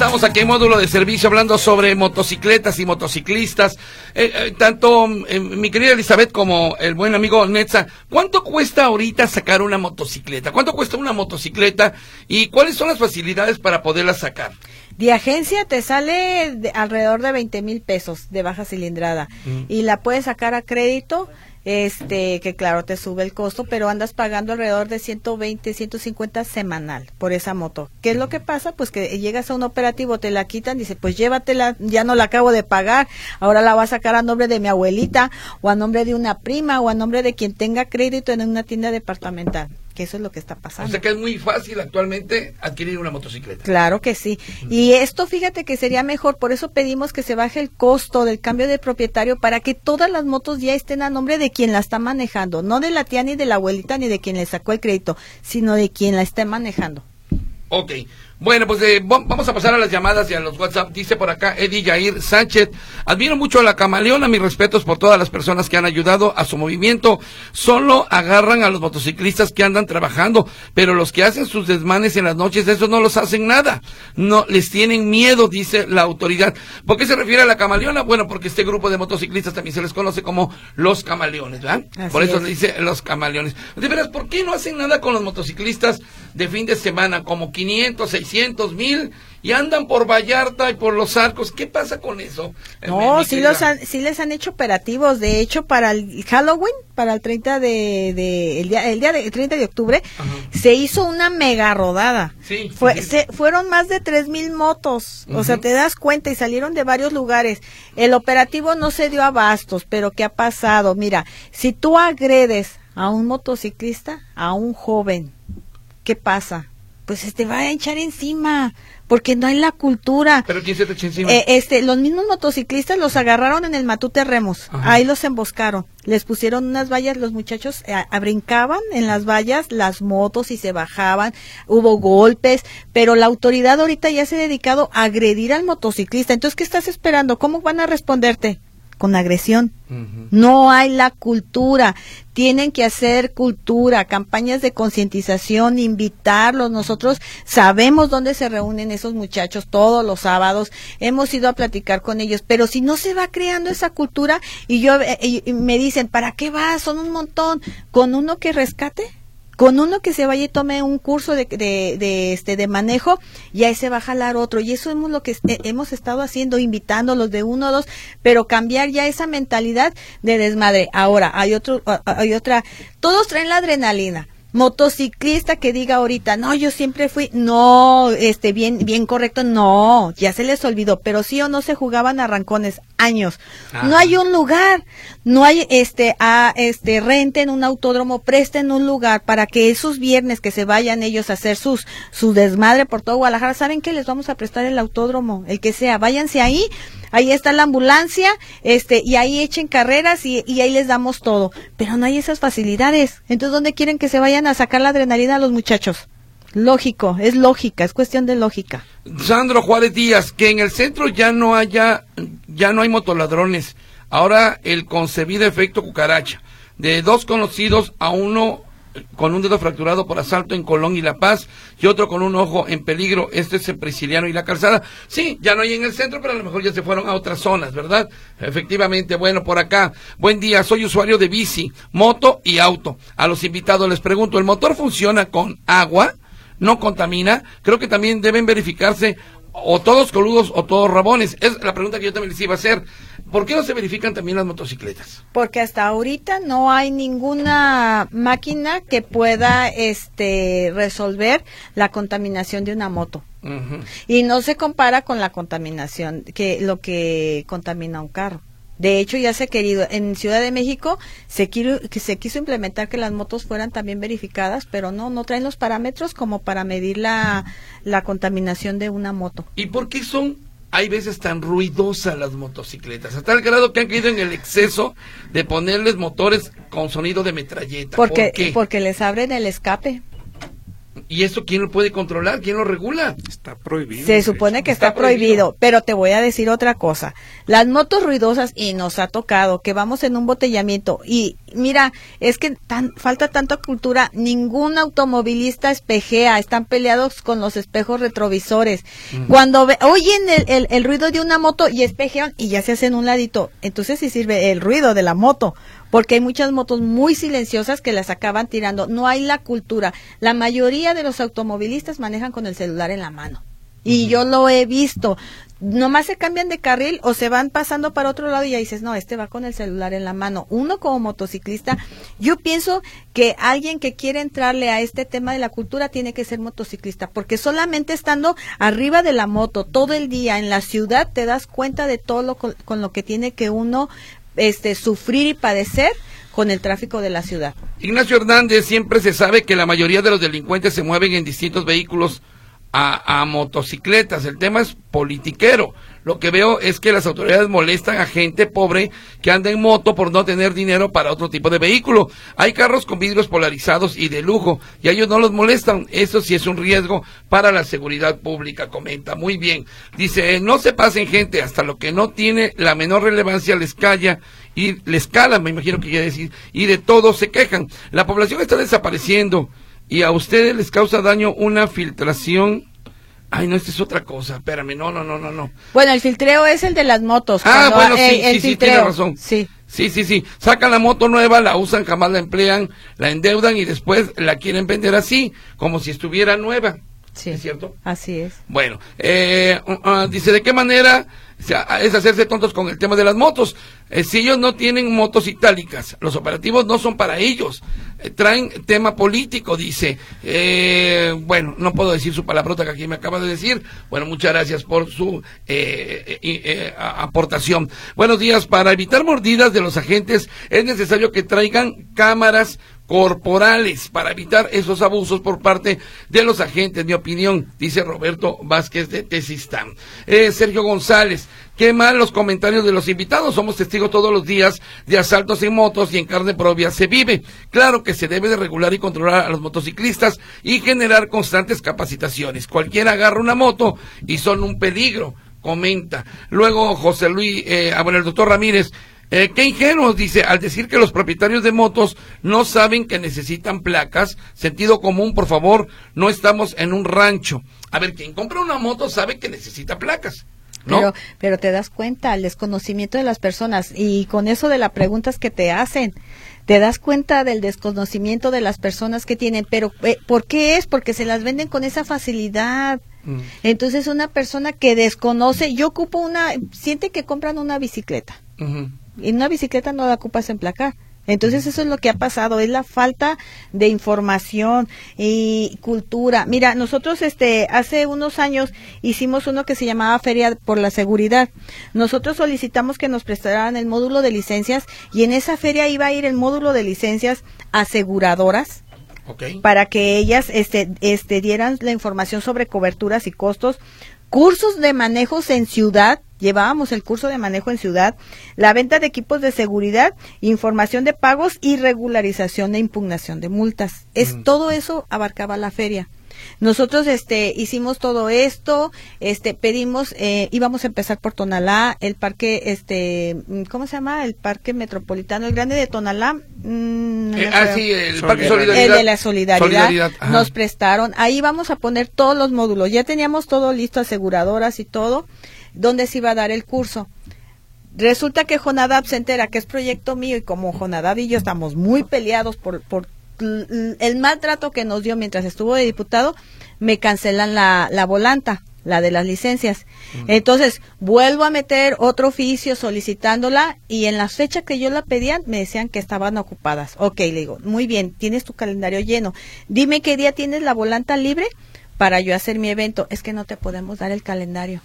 Estamos aquí en módulo de servicio hablando sobre motocicletas y motociclistas. Eh, eh, tanto eh, mi querida Elizabeth como el buen amigo Netza, ¿cuánto cuesta ahorita sacar una motocicleta? ¿Cuánto cuesta una motocicleta y cuáles son las facilidades para poderla sacar? De agencia te sale alrededor de 20 mil pesos de baja cilindrada mm. y la puedes sacar a crédito este que claro te sube el costo, pero andas pagando alrededor de 120, 150 semanal por esa moto. ¿Qué es lo que pasa? Pues que llegas a un operativo, te la quitan, dice, pues llévatela, ya no la acabo de pagar, ahora la va a sacar a nombre de mi abuelita o a nombre de una prima o a nombre de quien tenga crédito en una tienda departamental que eso es lo que está pasando. O sea que es muy fácil actualmente adquirir una motocicleta. Claro que sí. Y esto fíjate que sería mejor, por eso pedimos que se baje el costo del cambio de propietario para que todas las motos ya estén a nombre de quien la está manejando, no de la tía ni de la abuelita ni de quien le sacó el crédito, sino de quien la esté manejando. Ok. Bueno, pues eh, vamos a pasar a las llamadas y a los WhatsApp. Dice por acá Eddie Jair Sánchez. Admiro mucho a la camaleona, mis respetos por todas las personas que han ayudado a su movimiento. Solo agarran a los motociclistas que andan trabajando, pero los que hacen sus desmanes en las noches, esos no los hacen nada. No, les tienen miedo, dice la autoridad. ¿Por qué se refiere a la camaleona? Bueno, porque este grupo de motociclistas también se les conoce como los camaleones, ¿verdad? por eso se dice los camaleones. De veras, ¿por qué no hacen nada con los motociclistas de fin de semana? Como 500, 600 600 mil y andan por Vallarta y por los arcos. ¿Qué pasa con eso? No, sí, los sí les han hecho operativos. De hecho, para el Halloween, para el 30 de, de el día, el día de, 30 de octubre, se hizo una mega rodada. Sí, Fue, Se, fueron más de tres mil motos. O sea, te das cuenta y salieron de varios lugares. El operativo no se dio abastos, pero ¿qué ha pasado? Mira, si tú agredes a un motociclista, a un joven, ¿qué pasa? Pues se te va a echar encima, porque no hay la cultura. ¿Pero quién se te echa encima? Eh, este, los mismos motociclistas los agarraron en el Matute Remos, ahí los emboscaron, les pusieron unas vallas, los muchachos eh, brincaban en las vallas las motos y se bajaban, hubo golpes, pero la autoridad ahorita ya se ha dedicado a agredir al motociclista, entonces, ¿qué estás esperando? ¿Cómo van a responderte? Con agresión. No hay la cultura. Tienen que hacer cultura, campañas de concientización, invitarlos. Nosotros sabemos dónde se reúnen esos muchachos todos los sábados. Hemos ido a platicar con ellos. Pero si no se va creando esa cultura y yo eh, y me dicen, ¿para qué vas? Son un montón. Con uno que rescate con uno que se vaya y tome un curso de, de, este de manejo y ahí se va a jalar otro. Y eso es lo que eh, hemos estado haciendo invitándolos de uno a dos pero cambiar ya esa mentalidad de desmadre. Ahora hay otro hay otra todos traen la adrenalina. Motociclista que diga ahorita, no, yo siempre fui, no, este, bien, bien correcto, no, ya se les olvidó, pero sí o no se jugaban arrancones años. No hay un lugar, no hay, este, a, este, renten un autódromo, presten un lugar para que esos viernes que se vayan ellos a hacer sus, su desmadre por todo Guadalajara, ¿saben qué? Les vamos a prestar el autódromo, el que sea, váyanse ahí, ahí está la ambulancia, este, y ahí echen carreras y, y, ahí les damos todo. Pero no hay esas facilidades. Entonces, ¿dónde quieren que se vayan a sacar la adrenalina a los muchachos? Lógico, es lógica, es cuestión de lógica. Sandro Juárez Díaz, que en el centro ya no haya, ya no hay motoladrones. Ahora el concebido efecto cucaracha. De dos conocidos a uno con un dedo fracturado por asalto en Colón y La Paz y otro con un ojo en peligro. Este es el Prisciliano y la Calzada. Sí, ya no hay en el centro, pero a lo mejor ya se fueron a otras zonas, ¿verdad? Efectivamente, bueno, por acá. Buen día, soy usuario de bici, moto y auto. A los invitados les pregunto, ¿el motor funciona con agua? ¿No contamina? Creo que también deben verificarse o todos coludos o todos rabones. Es la pregunta que yo también les iba a hacer. ¿Por qué no se verifican también las motocicletas? Porque hasta ahorita no hay ninguna máquina que pueda este resolver la contaminación de una moto. Y no se compara con la contaminación que lo que contamina un carro. De hecho, ya se ha querido, en Ciudad de México se, quiso, se quiso implementar que las motos fueran también verificadas, pero no, no traen los parámetros como para medir la, la contaminación de una moto. ¿Y por qué son hay veces tan ruidosas las motocicletas, hasta el grado que han caído en el exceso de ponerles motores con sonido de metralleta. Porque, ¿Por porque les abren el escape. ¿Y eso quién lo puede controlar? ¿Quién lo regula? Está prohibido. Se supone que está, prohibido, pero te voy a decir otra cosa. Las motos ruidosas, y nos ha tocado, que vamos en un botellamiento, y mira, es que tan, falta tanta cultura, ningún automovilista espejea, están peleados con los espejos retrovisores. Cuando oyen el, el, ruido de una moto y espejean y ya se hacen un ladito, entonces sí sirve el ruido de la moto porque hay muchas motos muy silenciosas que las acaban tirando. No hay la cultura. La mayoría de los automovilistas manejan con el celular en la mano. Y yo lo he visto. Nomás se cambian de carril o se van pasando para otro lado y ya dices, no, este va con el celular en la mano. Uno como motociclista, yo pienso que alguien que quiere entrarle a este tema de la cultura tiene que ser motociclista, porque solamente estando arriba de la moto todo el día en la ciudad te das cuenta de todo lo con lo que tiene que uno este, sufrir y padecer con el tráfico de la ciudad. Ignacio Hernández, siempre se sabe que la mayoría de los delincuentes se mueven en distintos vehículos a, a motocicletas. El tema es politiquero. Lo que veo es que las autoridades molestan a gente pobre que anda en moto por no tener dinero para otro tipo de vehículo. Hay carros con vidrios polarizados y de lujo y a ellos no los molestan. Eso sí es un riesgo para la seguridad pública, comenta. Muy bien. Dice, no se pasen gente hasta lo que no tiene la menor relevancia les calla y les cala, me imagino que quiere decir, y de todo se quejan. La población está desapareciendo y a ustedes les causa daño una filtración Ay, no, esta es otra cosa. Espérame, no, no, no, no, no. Bueno, el filtreo es el de las motos. Ah, bueno, sí, sí, sí, tiene razón. Sí. Sí, sí, sí. Sacan la moto nueva, la usan, jamás la emplean, la endeudan y después la quieren vender así, como si estuviera nueva. Sí. ¿Es cierto? Así es. Bueno, eh, uh, uh, dice, ¿de qué manera es hacerse tontos con el tema de las motos. Eh, si ellos no tienen motos itálicas, los operativos no son para ellos. Eh, traen tema político, dice. Eh, bueno, no puedo decir su palabrota que aquí me acaba de decir. Bueno, muchas gracias por su aportación. Buenos días. Para evitar mordidas de los agentes es necesario que traigan cámaras corporales para evitar esos abusos por parte de los agentes, mi opinión, dice Roberto Vázquez de Tesistán. Eh, Sergio González, qué mal los comentarios de los invitados, somos testigos todos los días de asaltos en motos y en carne propia se vive. Claro que se debe de regular y controlar a los motociclistas y generar constantes capacitaciones. Cualquiera agarra una moto y son un peligro comenta. Luego José Luis, eh, ah, bueno, el doctor Ramírez, Eh, qué ingenuos, dice, al decir que los propietarios de motos no saben que necesitan placas. Sentido común, por favor, no estamos en un rancho. A ver, quien compra una moto sabe que necesita placas. ¿No? Pero, pero te das cuenta, el desconocimiento de las personas y con eso de las preguntas que te hacen, te das cuenta del desconocimiento de las personas que tienen, pero eh, ¿por qué es? Porque se las venden con esa facilidad. Mm. Entonces una persona que desconoce, yo ocupo una, siente que compran una bicicleta. Y una bicicleta no la ocupas en placar. Entonces eso es lo que ha pasado, es la falta de información y cultura. Mira, nosotros este hace unos años hicimos uno que se llamaba Feria por la Seguridad. Nosotros solicitamos que nos prestaran el módulo de licencias y en esa feria iba a ir el módulo de licencias aseguradoras. para que ellas este, este, dieran la información sobre coberturas y costos, cursos de manejos en ciudad, llevábamos el curso de manejo en ciudad, la venta de equipos de seguridad, información de pagos y regularización de impugnación de multas. Es mm. todo eso abarcaba la feria. Nosotros este hicimos todo esto, este pedimos eh, íbamos a empezar por Tonalá, el parque este ¿cómo se llama? El parque metropolitano el grande de Tonalá. Mm, eh, ah, sí, el parque Solidaridad. El de la Solidaridad, nos prestaron. Ahí vamos a poner todos los módulos. Ya teníamos todo listo, aseguradoras y todo, donde se iba a dar el curso. Resulta que Jonadab se entera que es proyecto mío y como Jonadab y yo estamos muy peleados por, por el maltrato que nos dio mientras estuvo de diputado, me cancelan la, la volanta, la de las licencias. Entonces, vuelvo a meter otro oficio solicitándola y en la fecha que yo la pedía me decían que estaban ocupadas. Ok, le digo, muy bien, tienes tu calendario lleno. Dime qué día tienes la volanta libre para yo hacer mi evento. Es que no te podemos dar el calendario.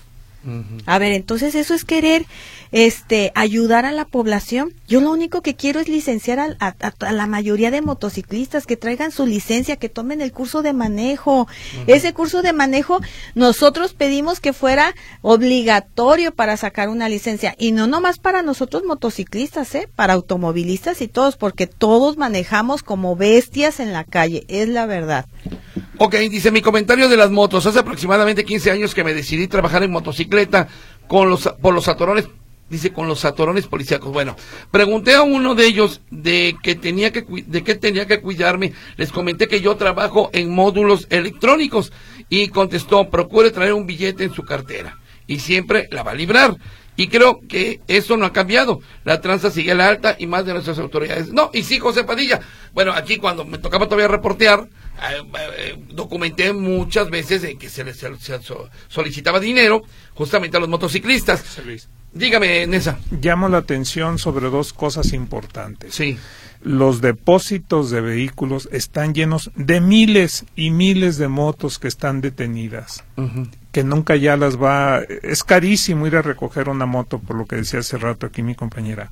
A ver, entonces eso es querer este ayudar a la población. Yo lo único que quiero es licenciar a, la mayoría de motociclistas que traigan su licencia, que tomen el curso de manejo. Ese curso de manejo nosotros pedimos que fuera obligatorio para sacar una licencia y no nomás para nosotros motociclistas, ¿eh? para automovilistas y todos, porque todos manejamos como bestias en la calle, es la verdad. Ok, dice mi comentario de las motos. Hace aproximadamente 15 años que me decidí trabajar en motocicleta con los, por los atorones, dice con los atorones policíacos. Bueno, pregunté a uno de ellos de que tenía que, de qué tenía que cuidarme. Les comenté que yo trabajo en módulos electrónicos y contestó, procure traer un billete en su cartera y siempre la va a librar. Y creo que eso no ha cambiado. La tranza sigue a la alta y más de nuestras autoridades. No, y sí, José Padilla. Bueno, aquí cuando me tocaba todavía reportear, documenté muchas veces en que se les solicitaba dinero justamente a los motociclistas. Dígame, Nessa. Llamo la atención sobre dos cosas importantes. Sí. Los depósitos de vehículos están llenos de miles y miles de motos que están detenidas, que nunca ya las va. Es carísimo ir a recoger una moto, por lo que decía hace rato aquí mi compañera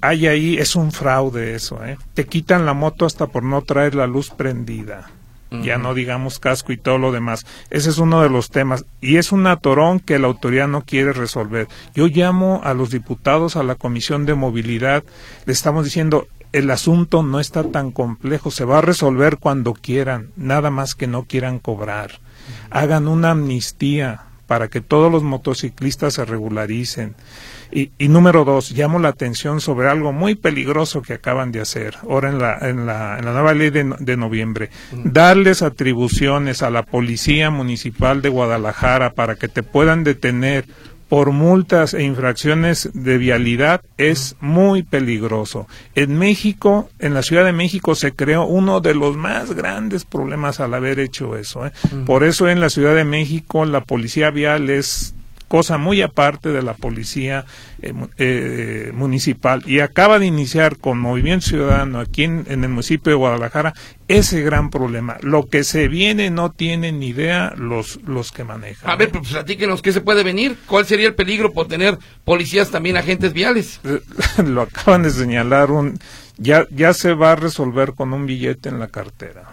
hay ahí, es un fraude eso, ¿eh? Te quitan la moto hasta por no traer la luz prendida. Ya no digamos casco y todo lo demás. Ese es uno de los temas. Y es un atorón que la autoridad no quiere resolver. Yo llamo a los diputados a la Comisión de Movilidad. Le estamos diciendo, el asunto no está tan complejo. Se va a resolver cuando quieran. Nada más que no quieran cobrar. Hagan una amnistía para que todos los motociclistas se regularicen. Y, número dos, llamo la atención sobre algo muy peligroso que acaban de hacer ahora en la, en la, en la nueva ley de, noviembre. Darles atribuciones a la Policía Municipal de Guadalajara para que te puedan detener por multas e infracciones de vialidad es muy peligroso. En México, en la Ciudad de México, se creó uno de los más grandes problemas al haber hecho eso. ¿eh? Por eso en la Ciudad de México la policía vial es cosa muy aparte de la policía eh, eh, municipal y acaba de iniciar con Movimiento Ciudadano aquí en, el municipio de Guadalajara ese gran problema. Lo que se viene no tienen ni idea los, los que manejan. A ver, pues platíquenos, ¿qué se puede venir? ¿Cuál sería el peligro por tener policías también agentes viales? Lo acaban de señalar, un, ya, ya se va a resolver con un billete en la cartera.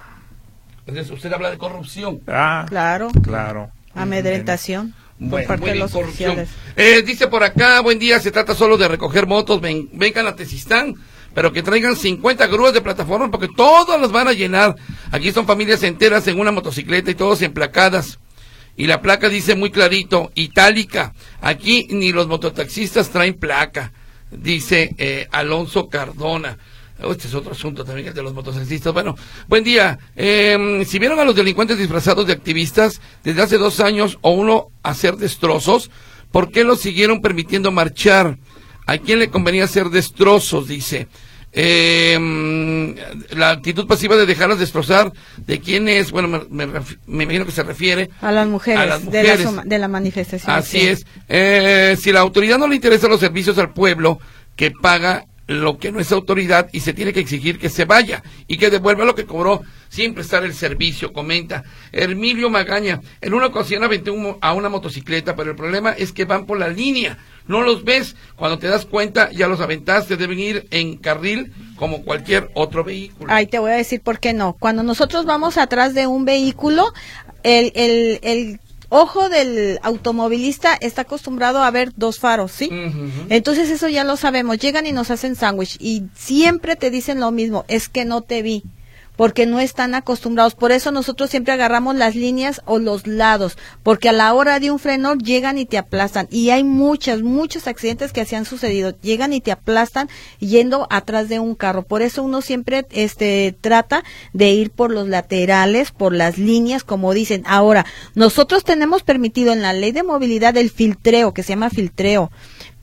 Entonces, usted habla de corrupción. Ah, claro. Claro. Amedrentación. Bueno, corrupción. Eh, dice por acá, buen día, se trata solo de recoger motos, vengan a Tezistán, pero que traigan 50 grúas de plataforma porque todas las van a llenar. Aquí son familias enteras en una motocicleta y todos emplacadas. Y la placa dice muy clarito, itálica. Aquí ni los mototaxistas traen placa. dice eh, Alonso Cardona. Oh, este es otro asunto también, el de los motociclistas. Bueno, buen día. Eh, si vieron a los delincuentes disfrazados de activistas desde hace dos años o uno hacer destrozos, ¿por qué los siguieron permitiendo marchar? ¿A quién le convenía hacer destrozos? Dice. Eh, la actitud pasiva de dejarlas destrozar, ¿de quién es? Bueno, me, imagino que se refiere a las mujeres, De, la, manifestación. Así es. Eh, si la autoridad no le interesa los servicios al pueblo que paga lo que no es autoridad y se tiene que exigir que se vaya y que devuelva lo que cobró sin prestar el servicio, comenta Hermilio Magaña. En una ocasión aventé a una motocicleta, pero el problema es que van por la línea, no los ves, cuando te das cuenta ya los aventaste, deben ir en carril como cualquier otro vehículo. Ahí te voy a decir por qué no. Cuando nosotros vamos atrás de un vehículo, el, el, el ojo del automovilista está acostumbrado a ver dos faros, ¿sí? Entonces eso ya lo sabemos. Llegan y nos hacen sándwich y siempre te dicen lo mismo, es que no te vi porque no están acostumbrados. Por eso nosotros siempre agarramos las líneas o los lados, porque a la hora de un freno llegan y te aplastan. Y hay muchos, muchos accidentes que así han sucedido. Llegan y te aplastan yendo atrás de un carro. Por eso uno siempre este, trata de ir por los laterales, por las líneas, como dicen. Ahora, nosotros tenemos permitido en la ley de movilidad el filtreo, que se llama filtreo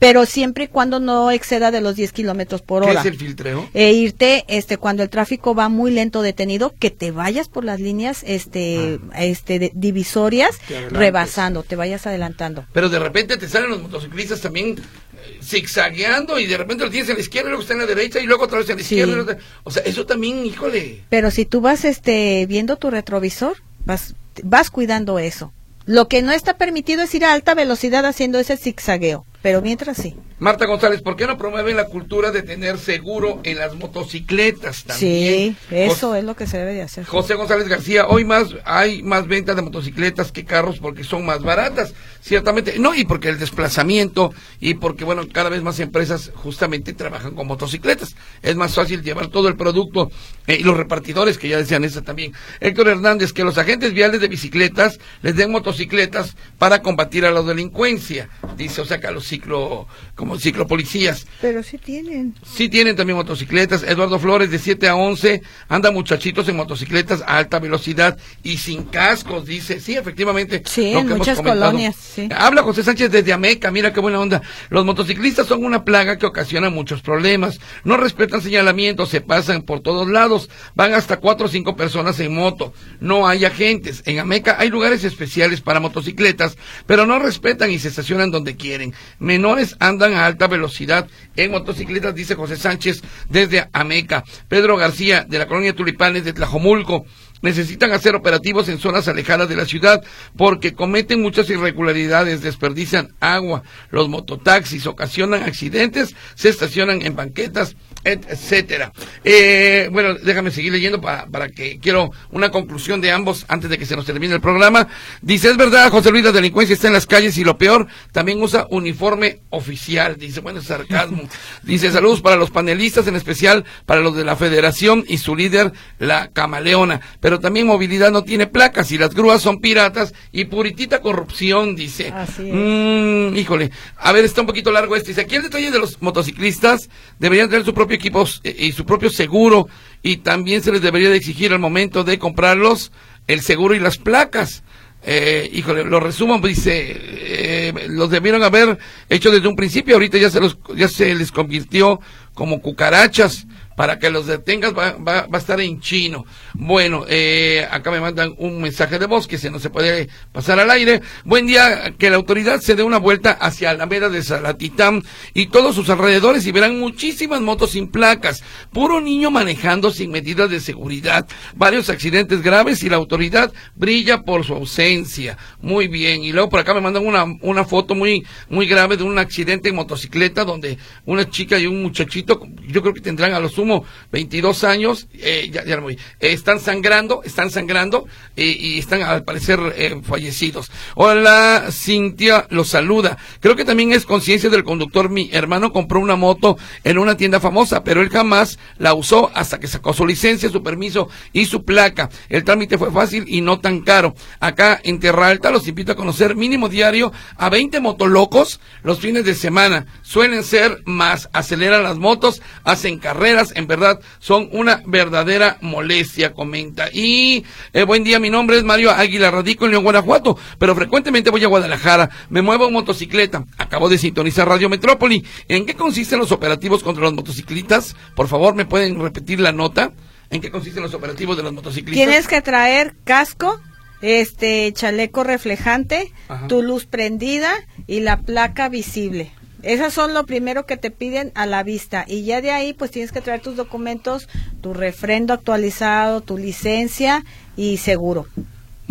pero siempre y cuando no exceda de los 10 kilómetros por hora. ¿Qué es el filtreo? E irte, este, cuando el tráfico va muy lento detenido, que te vayas por las líneas, este, ah. este, divisorias, rebasando, te vayas adelantando. Pero de repente te salen los motociclistas también eh, zigzagueando y de repente lo tienes en la izquierda y luego está en la derecha y luego otra vez en la izquierda. O sea, eso también, híjole. Pero si tú vas, este, viendo tu retrovisor, vas, vas cuidando eso. Lo que no está permitido es ir a alta velocidad haciendo ese zigzagueo. Pero mientras sí. Marta González, ¿por qué no promueven la cultura de tener seguro en las motocicletas también? Sí, eso es lo que se debe de hacer. José González García, hoy más hay más ventas de motocicletas que carros porque son más baratas, ciertamente. No, y porque el desplazamiento y porque, bueno, cada vez más empresas justamente trabajan con motocicletas. Es más fácil llevar todo el producto eh, y los repartidores, que ya decían eso también. Héctor Hernández, que los agentes viales de bicicletas les den motocicletas para combatir a la delincuencia. Dice, o sea, que a los ciclo, como ciclopolicías. Pero sí tienen. Sí tienen también motocicletas. Eduardo Flores, de 7 a 11, anda muchachitos en motocicletas a alta velocidad y sin cascos, dice. Sí, efectivamente. Sí, en muchas colonias. Habla José Sánchez desde Ameca, mira qué buena onda. Los motociclistas son una plaga que ocasiona muchos problemas. No respetan señalamientos, se pasan por todos lados. Van hasta cuatro o cinco personas en moto. No hay agentes. En Ameca hay lugares especiales para motocicletas, pero no respetan y se estacionan donde quieren menores andan a alta velocidad en motocicletas, dice José Sánchez desde Ameca. Pedro García, de la colonia Tulipanes de Tlajomulco, necesitan hacer operativos en zonas alejadas de la ciudad porque cometen muchas irregularidades, desperdician agua, los mototaxis ocasionan accidentes, se estacionan en banquetas, etcétera. Eh, bueno, déjame seguir leyendo para, para que quiero una conclusión de ambos antes de que se nos termine el programa. Dice, es verdad, José Luis, la delincuencia está en las calles y lo peor, también usa uniforme oficial. Dice, bueno, es sarcasmo. Dice, saludos para los panelistas, en especial para los de la federación y su líder, la camaleona. Pero también movilidad no tiene placas y las grúas son piratas y puritita corrupción, dice. Así mm, híjole, a ver, está un poquito largo este. Dice, aquí el detalle de los motociclistas deberían tener su propio equipos eh, y su propio seguro y también se les debería de exigir al momento de comprarlos el seguro y las placas. Eh, híjole, lo resumo, dice, eh, los debieron haber hecho desde un principio, ahorita ya se los, ya se les convirtió como cucarachas para que los detengas va, va, a estar en chino. Bueno, eh, acá me mandan un mensaje de voz que se no se puede pasar al aire. Buen día, que la autoridad se dé una vuelta hacia Alameda de Salatitán y todos sus alrededores y verán muchísimas motos sin placas, puro niño manejando sin medidas de seguridad, varios accidentes graves y la autoridad brilla por su ausencia. Muy bien, y luego por acá me mandan una, una foto muy, muy grave de un accidente en motocicleta donde una chica y un muchachito, yo creo que tendrán a lo sumo 22 años, eh, ya, ya no voy, están sangrando, están sangrando y están al parecer eh, fallecidos. Hola, Cintia los saluda. Creo que también es conciencia del conductor. Mi hermano compró una moto en una tienda famosa, pero él jamás la usó hasta que sacó su licencia, su permiso y su placa. El trámite fue fácil y no tan caro. Acá en Terra Alta los invito a conocer mínimo diario a 20 motolocos los fines de semana. Suelen ser más, aceleran las motos, hacen carreras, en verdad son una verdadera molestia, comenta. Y eh, buen día, mi nombre es Mario Águila, radico en León, Guanajuato, pero frecuentemente voy a Guadalajara, me muevo en motocicleta. Acabo de sintonizar Radio Metrópoli. ¿En qué consisten los operativos contra los motociclistas? Por favor, ¿me pueden repetir la nota? ¿En qué consisten los operativos de los motociclistas? Tienes que traer casco, este chaleco reflejante, tu luz prendida y la placa visible. Esas son lo primero que te piden a la vista y ya de ahí pues tienes que traer tus documentos, tu refrendo actualizado, tu licencia y seguro.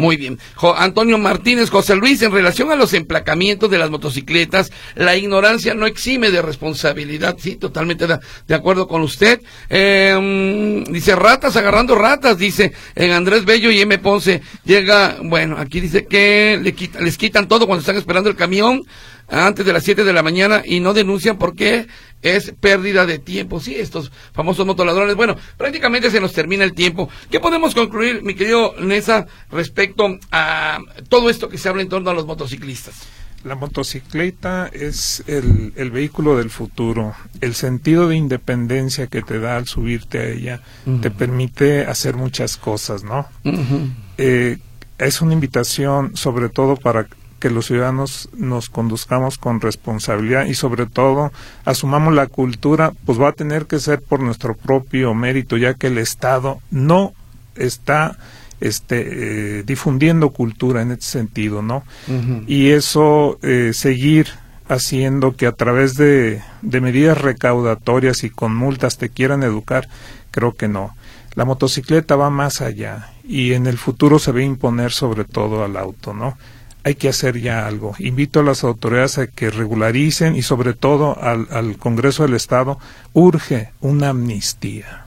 Muy bien. Antonio Martínez, José Luis, en relación a los emplacamientos de las motocicletas, la ignorancia no exime de responsabilidad. Sí, totalmente de, acuerdo con usted. Em, dice, ratas agarrando ratas, dice en Andrés Bello y M. Ponce. Llega, bueno, aquí dice que le les quitan todo cuando están esperando el camión antes de las 7 de la mañana y no denuncian porque es pérdida de tiempo. Sí, estos famosos motoladrones. Bueno, prácticamente se nos termina el tiempo. ¿Qué podemos concluir, mi querido Nesa, respecto a todo esto que se habla en torno a los motociclistas? La motocicleta es el, el, vehículo del futuro. El sentido de independencia que te da al subirte a ella te permite hacer muchas cosas, ¿no? eh, es una invitación sobre todo para que los ciudadanos nos conduzcamos con responsabilidad y sobre todo asumamos la cultura, pues va a tener que ser por nuestro propio mérito, ya que el Estado no está este, eh, difundiendo cultura en ese sentido, ¿no? Y eso, eh, seguir haciendo que a través de, de medidas recaudatorias y con multas te quieran educar, creo que no. La motocicleta va más allá y en el futuro se va a imponer sobre todo al auto, ¿no? Hay que hacer ya algo. Invito a las autoridades a que regularicen y sobre todo al, Congreso del Estado urge una amnistía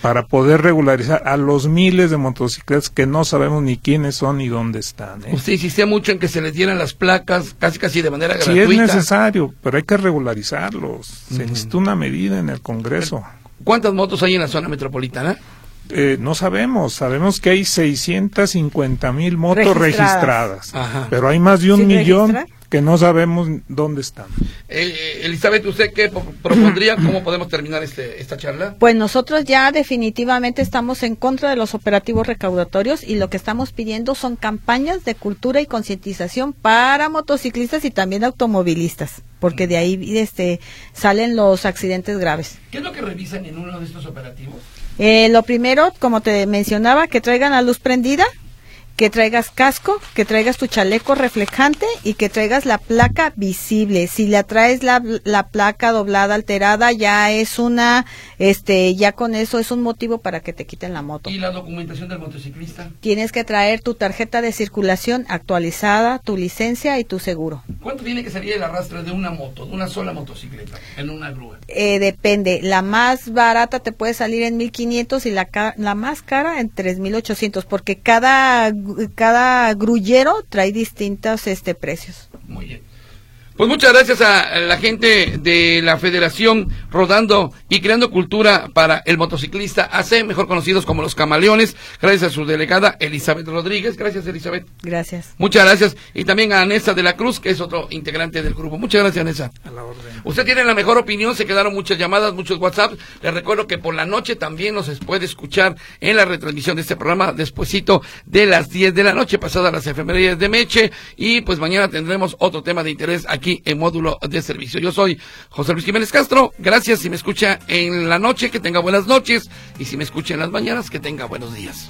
para poder regularizar a los miles de motocicletas que no sabemos ni quiénes son ni dónde están. ¿eh? Usted insistía mucho en que se les dieran las placas casi casi de manera gratuita. Sí es necesario, pero hay que regularizarlos. Se necesita una medida en el Congreso. ¿Cuántas motos hay en la zona metropolitana? Eh, no sabemos, sabemos que hay 650 mil motos registradas, pero hay más de un millón que no sabemos dónde están. Eh, eh, Elizabeth, ¿usted qué propondría? ¿Cómo podemos terminar este, esta charla? Pues nosotros ya definitivamente estamos en contra de los operativos recaudatorios y lo que estamos pidiendo son campañas de cultura y concientización para motociclistas y también automovilistas, porque de ahí este, salen los accidentes graves. ¿Qué es lo que revisan en uno de estos operativos? Eh, lo primero, como te mencionaba, que traigan la luz prendida, que traigas casco, que traigas tu chaleco reflejante y que traigas la placa visible. Si la traes la, la, placa doblada, alterada, ya es una, este, ya con eso es un motivo para que te quiten la moto. ¿Y la documentación del motociclista? Tienes que traer tu tarjeta de circulación actualizada, tu licencia y tu seguro. ¿Cuánto tiene que salir el arrastre de una moto, de una sola motocicleta, en una grúa? Eh, depende. La más barata te puede salir en 1500 y la, la más cara en 3800 porque cada cada grullero trae distintos este precios. Muy bien. Pues muchas gracias a la gente de la Federación Rodando y Creando Cultura para el Motociclista AC, mejor conocidos como los Camaleones. Gracias a su delegada Elizabeth Rodríguez. Gracias, Elizabeth. Gracias. Muchas gracias. Y también a Anessa de la Cruz, que es otro integrante del grupo. Muchas gracias, Anessa. A la orden. Usted tiene la mejor opinión. Se quedaron muchas llamadas, muchos WhatsApp. Les recuerdo que por la noche también nos puede escuchar en la retransmisión de este programa despuesito de las 10 de la noche, pasadas las efemerías de Meche. Y pues mañana tendremos otro tema de interés en módulo de servicio. Yo soy José Luis Jiménez Castro. Gracias si me escucha en la noche, que tenga buenas noches. Y si me escucha en las mañanas, que tenga buenos días.